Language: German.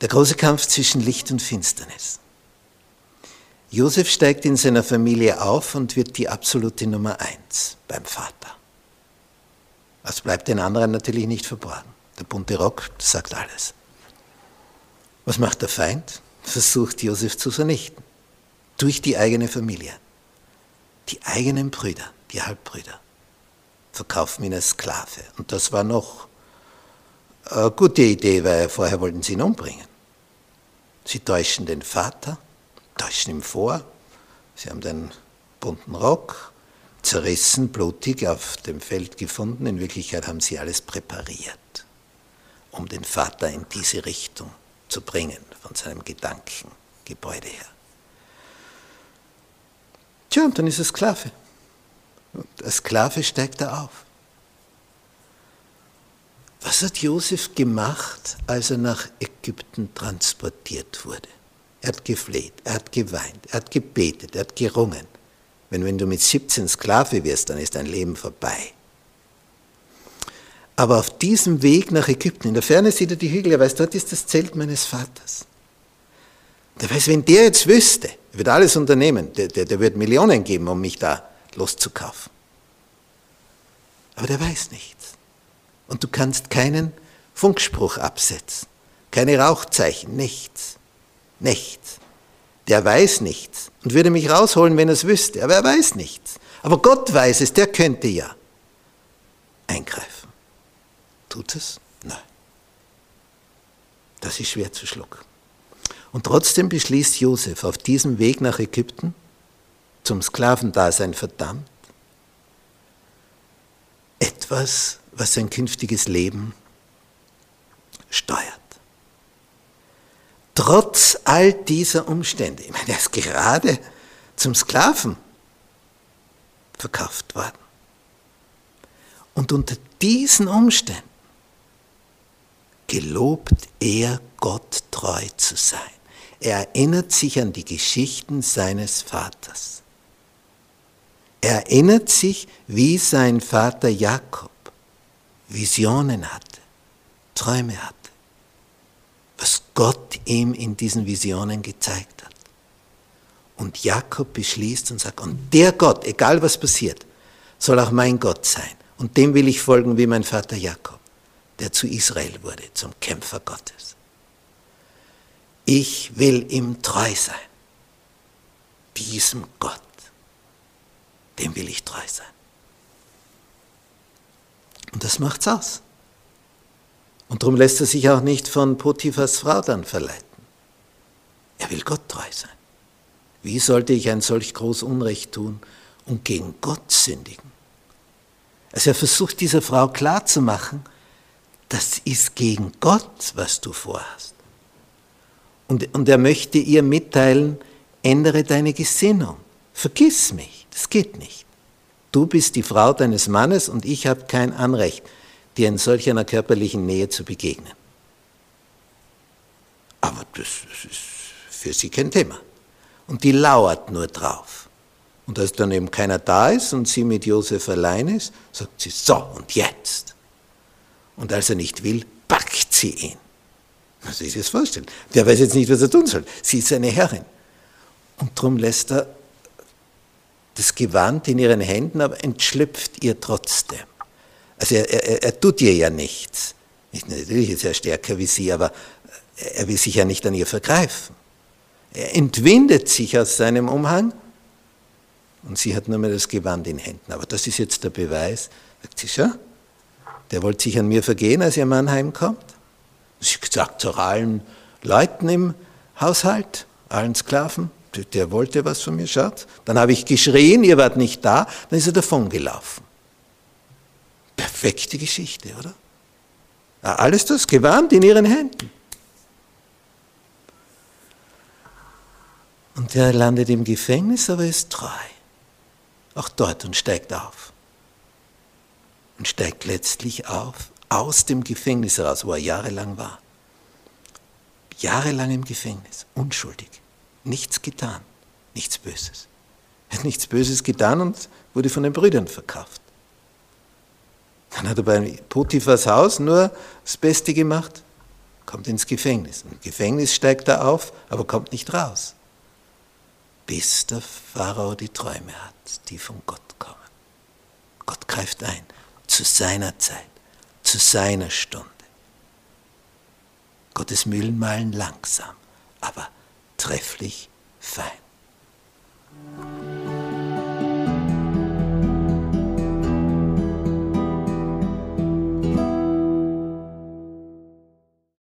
Der große Kampf zwischen Licht und Finsternis. Josef steigt in seiner Familie auf und wird die absolute Nummer eins beim Vater. Das bleibt den anderen natürlich nicht verborgen. Der bunte Rock sagt alles. Was macht der Feind? Versucht Josef zu vernichten. Durch die eigene Familie. Die eigenen Brüder, die Halbbrüder, verkaufen ihn als Sklave. Und das war noch eine gute Idee, weil vorher wollten sie ihn umbringen. Sie täuschen den Vater, täuschen ihm vor, sie haben den bunten Rock zerrissen, blutig auf dem Feld gefunden. In Wirklichkeit haben sie alles präpariert, um den Vater in diese Richtung zu bringen, von seinem Gedankengebäude her. Tja, und dann ist er Sklave. Und als Sklave steigt er auf. Was hat Josef gemacht, als er nach Ägypten transportiert wurde? Er hat gefleht, er hat geweint, er hat gebetet, er hat gerungen. Wenn, wenn du mit 17 Sklave wirst, dann ist dein Leben vorbei. Aber auf diesem Weg nach Ägypten, in der Ferne sieht er die Hügel, er weiß, dort ist das Zelt meines Vaters. Der weiß, wenn der jetzt wüsste, er wird alles unternehmen, der, der, der wird Millionen geben, um mich da loszukaufen. Aber der weiß nichts und du kannst keinen Funkspruch absetzen, keine Rauchzeichen, nichts, nichts. Der weiß nichts und würde mich rausholen, wenn er es wüsste, aber er weiß nichts. Aber Gott weiß es, der könnte ja eingreifen. Tut es? Nein. Das ist schwer zu schlucken. Und trotzdem beschließt Josef auf diesem Weg nach Ägypten, zum Sklavendasein verdammt, etwas was sein künftiges Leben steuert. Trotz all dieser Umstände, ich meine, er ist gerade zum Sklaven verkauft worden. Und unter diesen Umständen gelobt er Gott treu zu sein. Er erinnert sich an die Geschichten seines Vaters. Er erinnert sich, wie sein Vater Jakob Visionen hatte, Träume hatte, was Gott ihm in diesen Visionen gezeigt hat. Und Jakob beschließt und sagt, und der Gott, egal was passiert, soll auch mein Gott sein. Und dem will ich folgen wie mein Vater Jakob, der zu Israel wurde, zum Kämpfer Gottes. Ich will ihm treu sein. Diesem Gott, dem will ich treu sein. Und das macht's aus. Und darum lässt er sich auch nicht von Potiphas Frau dann verleiten. Er will Gott treu sein. Wie sollte ich ein solch groß Unrecht tun und gegen Gott sündigen? Also er versucht dieser Frau klarzumachen, das ist gegen Gott, was du vorhast. Und, und er möchte ihr mitteilen, ändere deine Gesinnung, vergiss mich, das geht nicht. Du bist die Frau deines Mannes und ich habe kein Anrecht, dir in solch einer körperlichen Nähe zu begegnen. Aber das, ist für sie kein Thema. Und die lauert nur drauf. Und als dann eben keiner da ist und sie mit Josef allein ist, sagt sie, so und jetzt. Und als er nicht will, packt sie ihn. Man sich das vorstellen. Der weiß jetzt nicht, was er tun soll. Sie ist seine Herrin. Und darum lässt er das Gewand in ihren Händen, aber entschlüpft ihr trotzdem. Also er, er, er tut ihr ja nichts. Nicht, natürlich ist er stärker wie sie, aber Er will sich ja nicht an ihr vergreifen. Er entwindet sich aus seinem Umhang und sie hat nur mehr das Gewand in Händen. Aber das ist jetzt der Beweis. Sagt sie, schau, der wollte sich an mir vergehen, als ihr Mann heimkommt. Sie sagt zu allen Leuten im Haushalt, allen Sklaven, der wollte was von mir, schaut. Dann habe ich geschrien, ihr wart nicht da, dann ist er davongelaufen. Perfekte Geschichte, oder? Alles das Gewand in ihren Händen. Und er landet im Gefängnis, aber ist treu. Auch dort und steigt auf. Und steigt letztlich auf aus dem Gefängnis heraus, wo er jahrelang war. Jahrelang im Gefängnis, unschuldig, nichts getan, nichts Böses. Er hat nichts Böses getan und wurde von den Brüdern verkauft. Dann hat er bei Potiphas Haus nur das Beste gemacht, kommt ins Gefängnis. Im Gefängnis steigt er auf, aber kommt nicht raus bis der Pharao die Träume hat, die von Gott kommen. Gott greift ein, zu seiner Zeit, zu seiner Stunde. Gottes Mühlen malen langsam, aber vortrefflich sein.